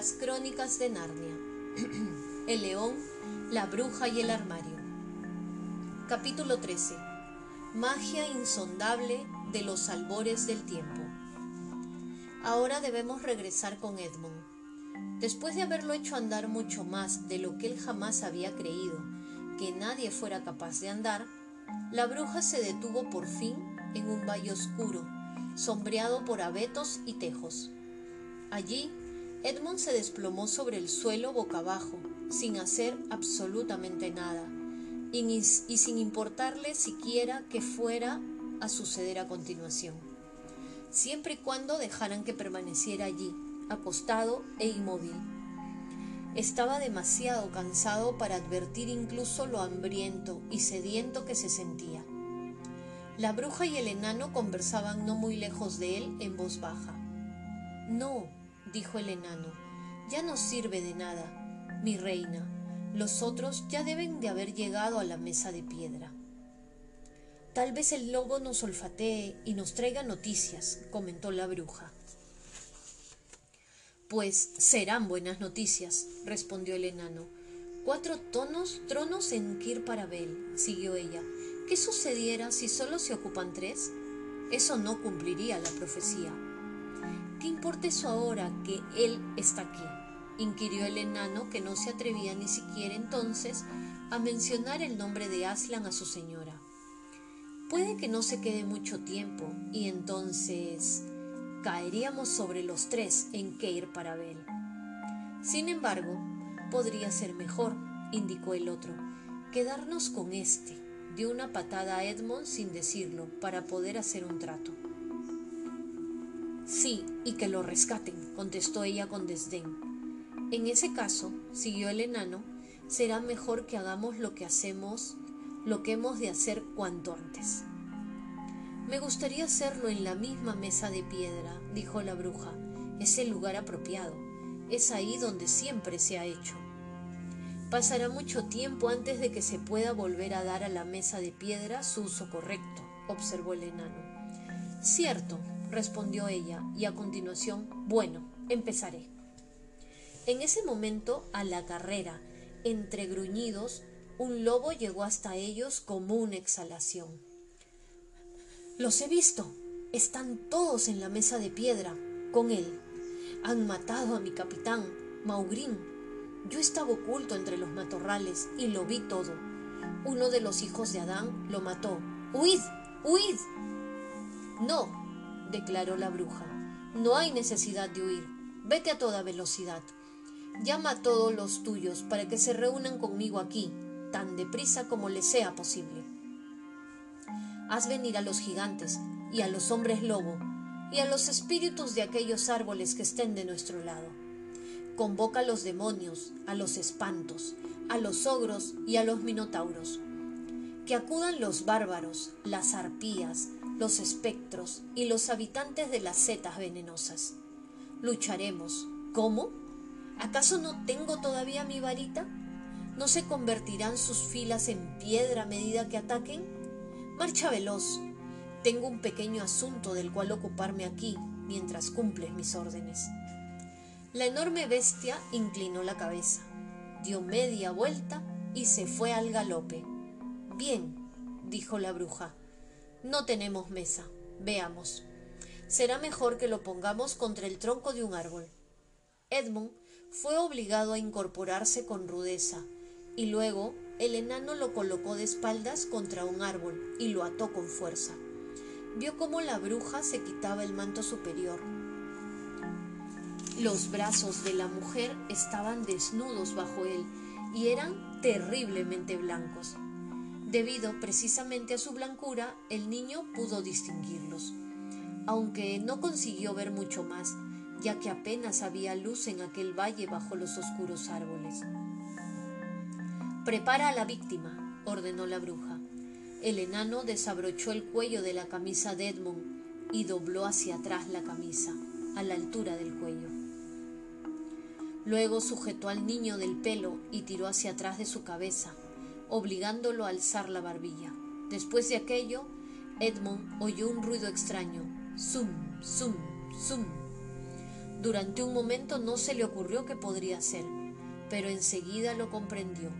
Las crónicas de Narnia. el león, la bruja y el armario. Capítulo 13. Magia insondable de los albores del tiempo. Ahora debemos regresar con Edmund. Después de haberlo hecho andar mucho más de lo que él jamás había creído que nadie fuera capaz de andar, la bruja se detuvo por fin en un valle oscuro, sombreado por abetos y tejos. Allí, Edmund se desplomó sobre el suelo boca abajo, sin hacer absolutamente nada, y, sin importarle siquiera que fuera a suceder a continuación, siempre y cuando dejaran que permaneciera allí, acostado e inmóvil. Estaba demasiado cansado para advertir incluso lo hambriento y sediento que se sentía. La bruja y el enano conversaban no muy lejos de él en voz baja. No, dijo el enano, ya no sirve de nada, mi reina. Los otros ya deben de haber llegado a la mesa de piedra. Tal vez el lobo nos olfatee y nos traiga noticias, comentó la bruja. Pues serán buenas noticias, respondió el enano. Cuatro tonos, tronos en Kir Parabel, siguió ella. ¿Qué sucediera si solo se ocupan tres? Eso no cumpliría la profecía. ¿Qué importa eso ahora que él está aquí? inquirió el enano que no se atrevía ni siquiera entonces a mencionar el nombre de Aslan a su señora. Puede que no se quede mucho tiempo y entonces caeríamos sobre los tres en Keir Parabel. Sin embargo, podría ser mejor, indicó el otro, quedarnos con este, de una patada a Edmond sin decirlo, para poder hacer un trato. Sí, y que lo rescaten, contestó ella con desdén. En ese caso, siguió el enano, será mejor que hagamos lo que hacemos, lo que hemos de hacer cuanto antes. Me gustaría hacerlo en la misma mesa de piedra, dijo la bruja. Es el lugar apropiado. Es ahí donde siempre se ha hecho. Pasará mucho tiempo antes de que se pueda volver a dar a la mesa de piedra su uso correcto, observó el enano. Cierto, respondió ella, y a continuación, bueno, empezaré. En ese momento, a la carrera, entre gruñidos, un lobo llegó hasta ellos como una exhalación. Los he visto. Están todos en la mesa de piedra, con él. Han matado a mi capitán, Maugrín. Yo estaba oculto entre los matorrales y lo vi todo. Uno de los hijos de Adán lo mató. ¡Huid! ¡Huid! No, declaró la bruja. No hay necesidad de huir. Vete a toda velocidad. Llama a todos los tuyos para que se reúnan conmigo aquí, tan deprisa como les sea posible. Haz venir a los gigantes y a los hombres lobo y a los espíritus de aquellos árboles que estén de nuestro lado. Convoca a los demonios, a los espantos, a los ogros y a los minotauros. Que acudan los bárbaros, las arpías, los espectros y los habitantes de las setas venenosas. Lucharemos. ¿Cómo? ¿Acaso no tengo todavía mi varita? ¿No se convertirán sus filas en piedra a medida que ataquen? Marcha veloz. Tengo un pequeño asunto del cual ocuparme aquí mientras cumples mis órdenes. La enorme bestia inclinó la cabeza, dio media vuelta y se fue al galope. Bien, dijo la bruja, no tenemos mesa. Veamos. Será mejor que lo pongamos contra el tronco de un árbol. Edmund fue obligado a incorporarse con rudeza, y luego el enano lo colocó de espaldas contra un árbol y lo ató con fuerza. Vio cómo la bruja se quitaba el manto superior. Los brazos de la mujer estaban desnudos bajo él y eran terriblemente blancos. Debido precisamente a su blancura, el niño pudo distinguirlos, aunque no consiguió ver mucho más, ya que apenas había luz en aquel valle bajo los oscuros árboles. Prepara a la víctima, ordenó la bruja. El enano desabrochó el cuello de la camisa de Edmund y dobló hacia atrás la camisa, a la altura del cuello. Luego sujetó al niño del pelo y tiró hacia atrás de su cabeza, obligándolo a alzar la barbilla. Después de aquello, Edmund oyó un ruido extraño. Zum, zum, zum. Durante un momento no se le ocurrió que podría ser, pero enseguida lo comprendió.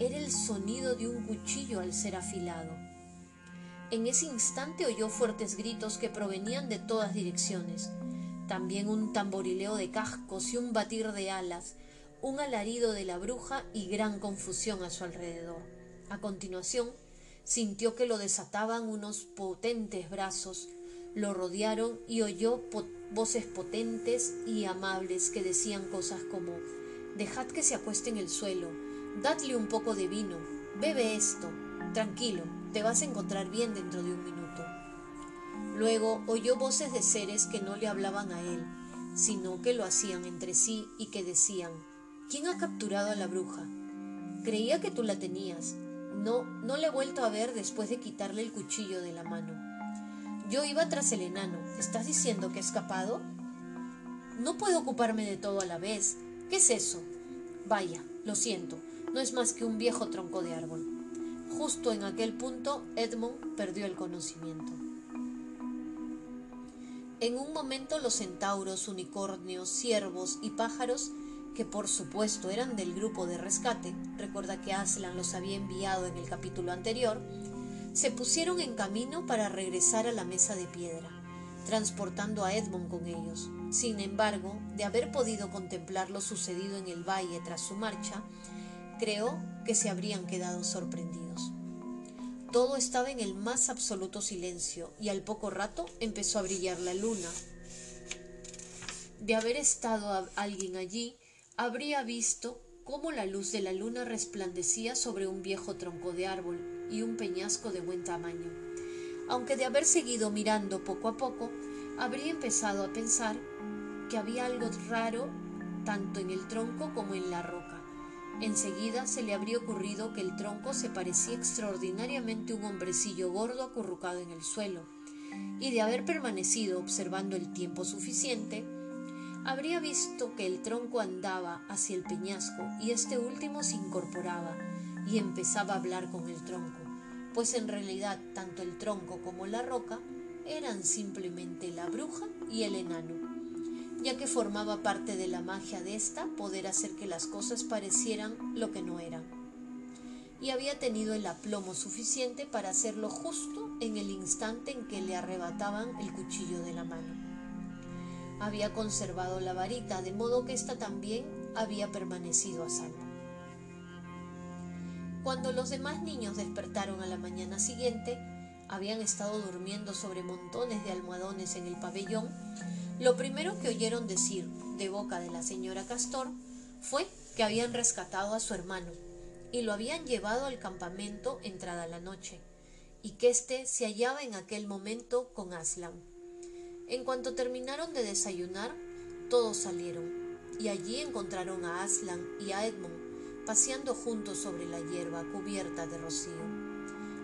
Era el sonido de un cuchillo al ser afilado. En ese instante oyó fuertes gritos que provenían de todas direcciones, también un tamborileo de cascos y un batir de alas, un alarido de la bruja y gran confusión a su alrededor. A continuación, sintió que lo desataban unos potentes brazos, lo rodearon y oyó voces potentes y amables que decían cosas como Dejad que se acueste en el suelo, dadle un poco de vino, bebe esto, tranquilo, te vas a encontrar bien dentro de un minuto. Luego oyó voces de seres que no le hablaban a él, sino que lo hacían entre sí y que decían ¿Quién ha capturado a la bruja? Creía que tú la tenías. No, no le he vuelto a ver después de quitarle el cuchillo de la mano. Yo iba tras el enano. ¿Estás diciendo que ha escapado? No puedo ocuparme de todo a la vez. ¿Qué es eso? Vaya, lo siento, no es más que un viejo tronco de árbol. Justo en aquel punto Edmund perdió el conocimiento. En un momento los centauros, unicornios, ciervos y pájaros que por supuesto eran del grupo de rescate, recuerda que Aslan los había enviado en el capítulo anterior, se pusieron en camino para regresar a la mesa de piedra, transportando a Edmund con ellos. Sin embargo, de haber podido contemplar lo sucedido en el valle tras su marcha, creo que se habrían quedado sorprendidos. Todo estaba en el más absoluto silencio y al poco rato empezó a brillar la luna. De haber estado alguien allí, habría visto cómo la luz de la luna resplandecía sobre un viejo tronco de árbol y un peñasco de buen tamaño. Aunque de haber seguido mirando poco a poco, habría empezado a pensar que había algo raro tanto en el tronco como en la roca. Enseguida se le habría ocurrido que el tronco se parecía extraordinariamente a un hombrecillo gordo acurrucado en el suelo, y de haber permanecido observando el tiempo suficiente, habría visto que el tronco andaba hacia el peñasco y este último se incorporaba y empezaba a hablar con el tronco, pues en realidad tanto el tronco como la roca eran simplemente la bruja y el enano, ya que formaba parte de la magia de ésta poder hacer que las cosas parecieran lo que no eran. Y había tenido el aplomo suficiente para hacerlo justo en el instante en que le arrebataban el cuchillo de la mano había conservado la varita, de modo que ésta también había permanecido a salvo. Cuando los demás niños despertaron a la mañana siguiente, habían estado durmiendo sobre montones de almohadones en el pabellón, lo primero que oyeron decir de boca de la señora Castor fue que habían rescatado a su hermano y lo habían llevado al campamento entrada la noche, y que éste se hallaba en aquel momento con Aslan. En cuanto terminaron de desayunar, todos salieron, y allí encontraron a Aslan y a Edmund paseando juntos sobre la hierba cubierta de rocío,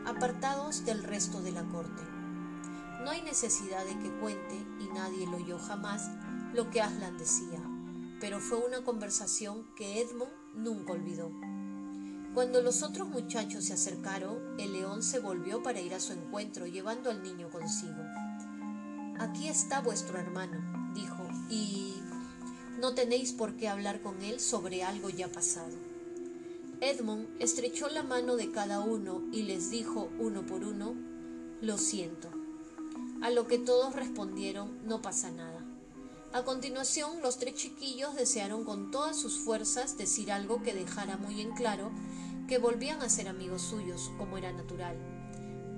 apartados del resto de la corte. No hay necesidad de que cuente, y nadie lo oyó jamás, lo que Aslan decía, pero fue una conversación que Edmund nunca olvidó. Cuando los otros muchachos se acercaron, el león se volvió para ir a su encuentro, llevando al niño consigo. Aquí está vuestro hermano, dijo, y no tenéis por qué hablar con él sobre algo ya pasado. Edmund estrechó la mano de cada uno y les dijo uno por uno, lo siento. A lo que todos respondieron, no pasa nada. A continuación, los tres chiquillos desearon con todas sus fuerzas decir algo que dejara muy en claro que volvían a ser amigos suyos, como era natural.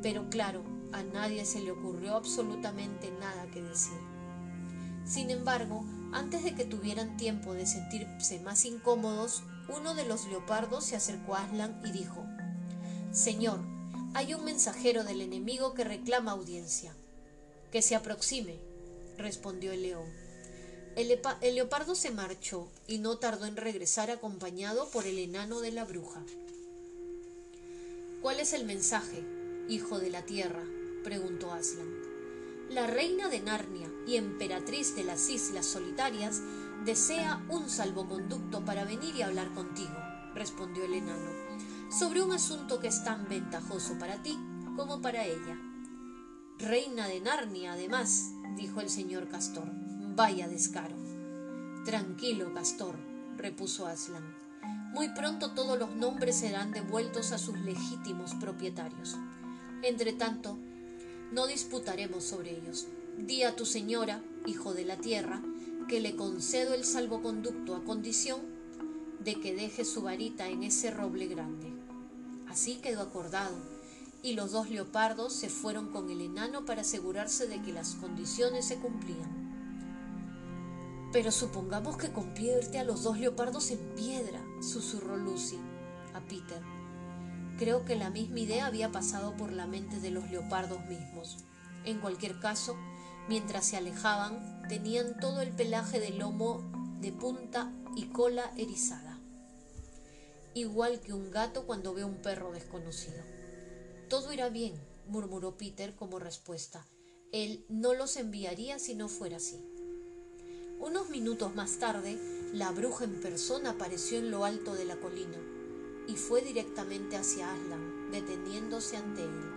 Pero claro, a nadie se le ocurrió absolutamente nada que decir. Sin embargo, antes de que tuvieran tiempo de sentirse más incómodos, uno de los leopardos se acercó a Aslan y dijo, Señor, hay un mensajero del enemigo que reclama audiencia. Que se aproxime, respondió el león. El, el, leopardo se marchó y no tardó en regresar acompañado por el enano de la bruja. ¿Cuál es el mensaje, hijo de la tierra? Preguntó Aslan. La reina de Narnia y emperatriz de las Islas Solitarias desea un salvoconducto para venir y hablar contigo, respondió el enano, sobre un asunto que es tan ventajoso para ti como para ella. Reina de Narnia, además, dijo el señor Castor. Vaya descaro. Tranquilo, Castor, repuso Aslan. Muy pronto todos los nombres serán devueltos a sus legítimos propietarios. Entretanto, no disputaremos sobre ellos. Di a tu señora, hijo de la tierra, que le concedo el salvoconducto a condición de que deje su varita en ese roble grande. Así quedó acordado, y los dos leopardos se fueron con el enano para asegurarse de que las condiciones se cumplían. Pero supongamos que convierte a los dos leopardos en piedra, susurró Lucy a Peter. Creo que la misma idea había pasado por la mente de los leopardos mismos. En cualquier caso, mientras se alejaban, tenían todo el pelaje del lomo de punta y cola erizada, igual que un gato cuando ve un perro desconocido. Todo irá bien, murmuró Peter como respuesta. Él no los enviaría si no fuera así. Unos minutos más tarde, la bruja en persona apareció en lo alto de la colina y fue directamente hacia Aslan, deteniéndose ante él.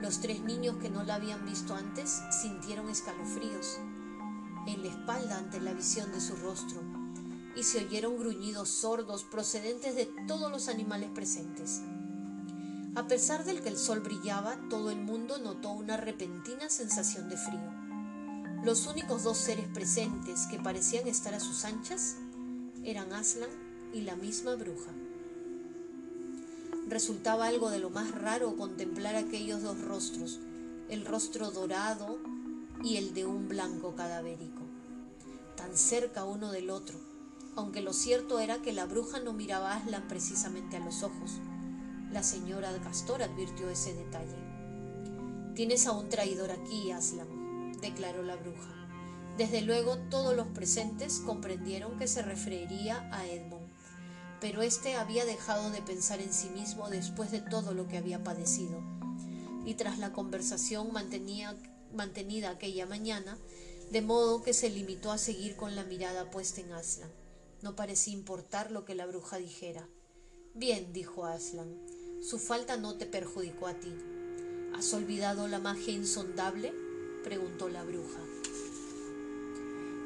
Los tres niños que no la habían visto antes sintieron escalofríos en la espalda ante la visión de su rostro y se oyeron gruñidos sordos procedentes de todos los animales presentes. A pesar del que el sol brillaba, todo el mundo notó una repentina sensación de frío. Los únicos dos seres presentes que parecían estar a sus anchas eran Aslan y la misma bruja. Resultaba algo de lo más raro contemplar aquellos dos rostros, el rostro dorado y el de un blanco cadavérico, tan cerca uno del otro, aunque lo cierto era que la bruja no miraba a Aslan precisamente a los ojos. La señora Castor advirtió ese detalle. Tienes a un traidor aquí, Aslan, declaró la bruja. Desde luego todos los presentes comprendieron que se referiría a Edmund, pero éste había dejado de pensar en sí mismo después de todo lo que había padecido, y tras la conversación mantenida aquella mañana, de modo que se limitó a seguir con la mirada puesta en Aslan. No parecía importar lo que la bruja dijera. Bien, dijo Aslan, su falta no te perjudicó a ti. ¿Has olvidado la magia insondable? preguntó la bruja.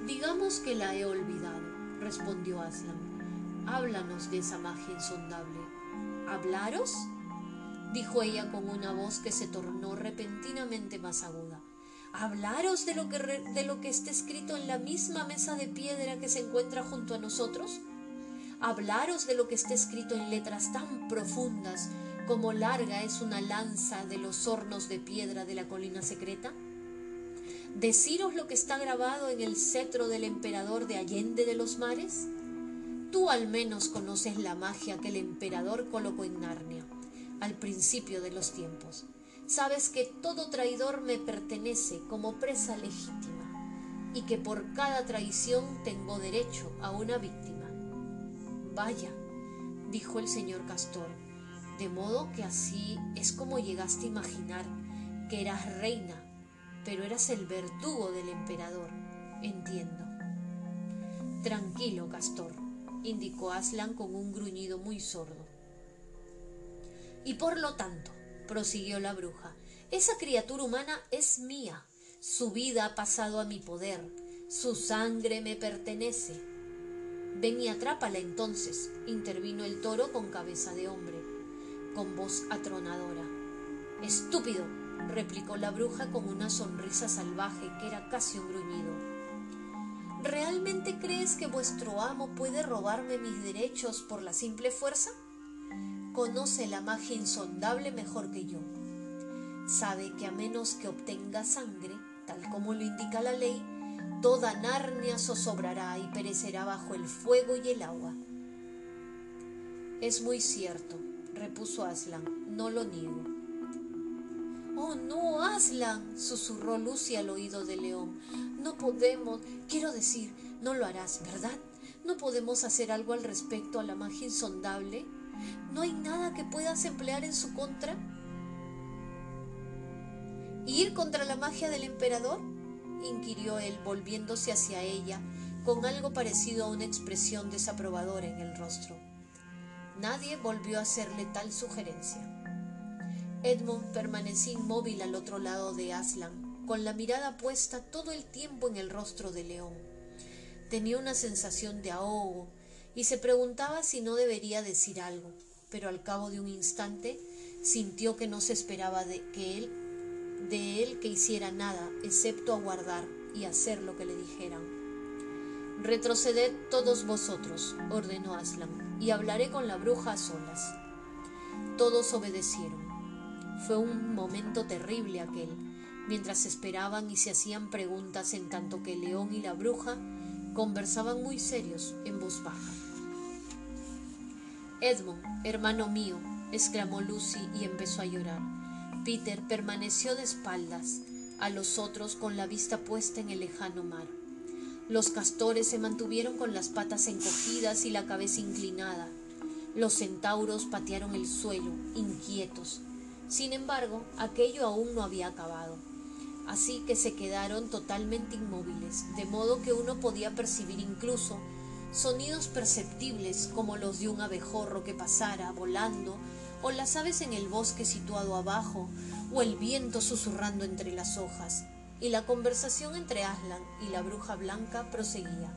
Digamos que la he olvidado, respondió Aslan. Háblanos de esa magia insondable. ¿Hablaros? dijo ella con una voz que se tornó repentinamente más aguda. ¿Hablaros de lo que, de lo que está escrito en la misma mesa de piedra que se encuentra junto a nosotros? ¿Hablaros de lo que está escrito en letras tan profundas como larga es una lanza de los hornos de piedra de la colina secreta? deciros lo que está grabado en el cetro del emperador de Allende de los mares? Tú al menos conoces la magia que el emperador colocó en Narnia, al principio de los tiempos. Sabes que todo traidor me pertenece como presa legítima y que por cada traición tengo derecho a una víctima. Vaya, dijo el señor Castor, de modo que así es como llegaste a imaginar que eras reina pero eras el verdugo del emperador. Entiendo. Tranquilo, Castor, indicó Aslan con un gruñido muy sordo. Y por lo tanto, prosiguió la bruja, esa criatura humana es mía. Su vida ha pasado a mi poder. Su sangre me pertenece. Ven y atrápala entonces, intervino el toro con cabeza de hombre, con voz atronadora. Estúpido, replicó la bruja con una sonrisa salvaje que era casi un gruñido. ¿Realmente crees que vuestro amo puede robarme mis derechos por la simple fuerza? Conoce la magia insondable mejor que yo. Sabe que a menos que obtenga sangre, tal como lo indica la ley, toda Narnia zozobrará y perecerá bajo el fuego y el agua. Es muy cierto, repuso Aslan, no lo niego. Oh, no, Aslan, susurró Lucy al oído de León. No podemos, quiero decir, no lo harás, ¿verdad? ¿No podemos hacer algo al respecto a la magia insondable? ¿No hay nada que puedas emplear en su contra? ¿Ir contra la magia del emperador? inquirió él, volviéndose hacia ella, con algo parecido a una expresión desaprobadora en el rostro. Nadie volvió a hacerle tal sugerencia. Edmund permanecía inmóvil al otro lado de Aslan, con la mirada puesta todo el tiempo en el rostro de León. tenía una sensación de ahogo y se preguntaba si no debería decir algo, pero al cabo de un instante sintió que no se esperaba de que él de él que hiciera nada excepto aguardar y hacer lo que le dijeran. Retroceded todos vosotros, ordenó Aslan, y hablaré con la bruja a solas. Todos obedecieron. Fue un momento terrible aquel, mientras esperaban y se hacían preguntas en tanto que el león y la bruja conversaban muy serios en voz baja. Edmund, hermano mío, exclamó Lucy y empezó a llorar. Peter permaneció de espaldas a los otros con la vista puesta en el lejano mar. Los castores se mantuvieron con las patas encogidas y la cabeza inclinada. Los centauros patearon el suelo, inquietos. Sin embargo, aquello aún no había acabado. Así que se quedaron totalmente inmóviles, de modo que uno podía percibir incluso sonidos perceptibles como los de un abejorro que pasara volando, o las aves en el bosque situado abajo, o el viento susurrando entre las hojas, y la conversación entre Aslan y la bruja blanca proseguía.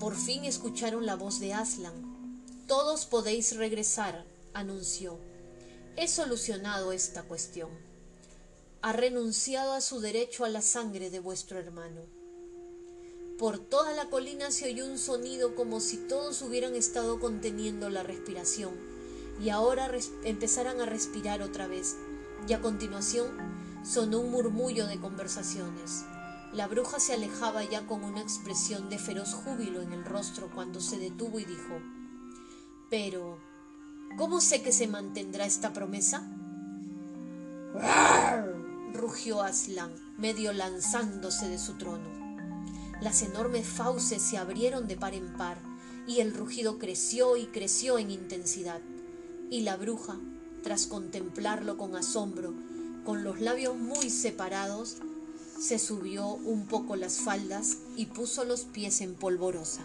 Por fin escucharon la voz de Aslan. Todos podéis regresar, anunció. He solucionado esta cuestión. Ha renunciado a su derecho a la sangre de vuestro hermano. Por toda la colina se oyó un sonido como si todos hubieran estado conteniendo la respiración y ahora empezaran a respirar otra vez. Y a continuación sonó un murmullo de conversaciones. La bruja se alejaba ya con una expresión de feroz júbilo en el rostro cuando se detuvo y dijo, Pero, ¿cómo sé que se mantendrá esta promesa? Rugió Aslan, medio lanzándose de su trono. Las enormes fauces se abrieron de par en par y el rugido creció y creció en intensidad. Y la bruja, tras contemplarlo con asombro, con los labios muy separados, se subió un poco las faldas y puso los pies en polvorosa.